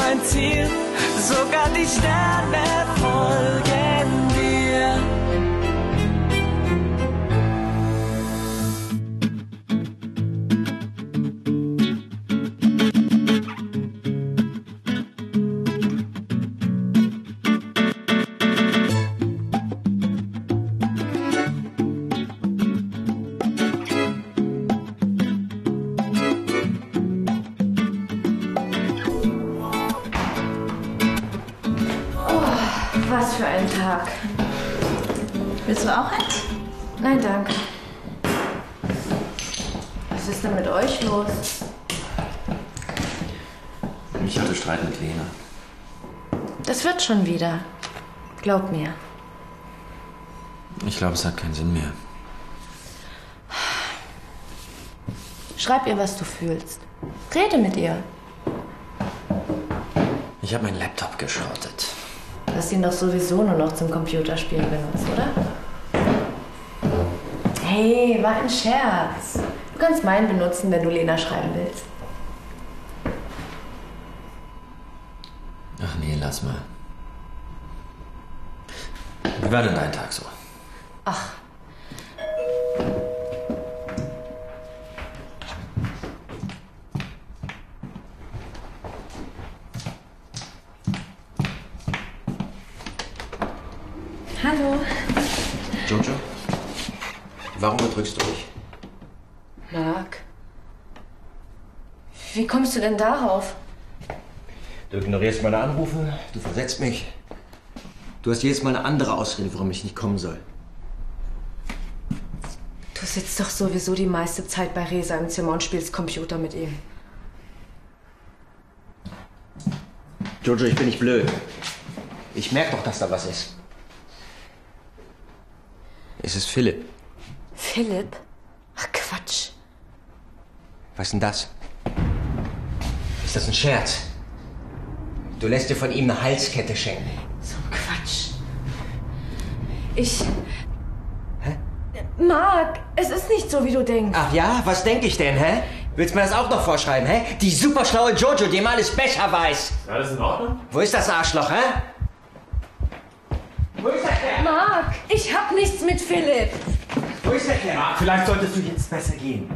mein Ziel, sogar die Sterne folgen. Was für ein Tag. Willst du auch eins? Nein, danke. Was ist denn mit euch los? Ich hatte Streit mit Lena. Das wird schon wieder. Glaub mir. Ich glaube, es hat keinen Sinn mehr. Schreib ihr, was du fühlst. Rede mit ihr. Ich habe meinen Laptop geschrottet. Du hast ihn doch sowieso nur noch zum Computerspielen benutzt, oder? Hey, war ein Scherz. Du kannst meinen benutzen, wenn du Lena schreiben willst. Ach nee, lass mal. Wie war denn dein Tag so? Ach. Hallo. Jojo? Warum bedrückst du mich? Marc. Wie kommst du denn darauf? Du ignorierst meine Anrufe, du versetzt mich. Du hast jedes Mal eine andere Ausrede, warum ich nicht kommen soll. Du sitzt doch sowieso die meiste Zeit bei Resa im Zimmer und spielst Computer mit ihm. Jojo, ich bin nicht blöd. Ich merke doch, dass da was ist. Es ist Philipp. Philipp? Ach Quatsch. Was ist denn das? Ist das ein Scherz? Du lässt dir von ihm eine Halskette schenken. So ein Quatsch. Ich. Hä? Marc, es ist nicht so, wie du denkst. Ach ja? Was denke ich denn, hä? Willst du mir das auch noch vorschreiben, hä? Die superschlaue Jojo, die immer alles besser weiß. Ist alles in Ordnung? Wo ist das Arschloch, hä? Wo ist der Kerl? Marc, ich hab nichts mit Philipp. Wo ist der Kerl? Vielleicht solltest du jetzt besser gehen.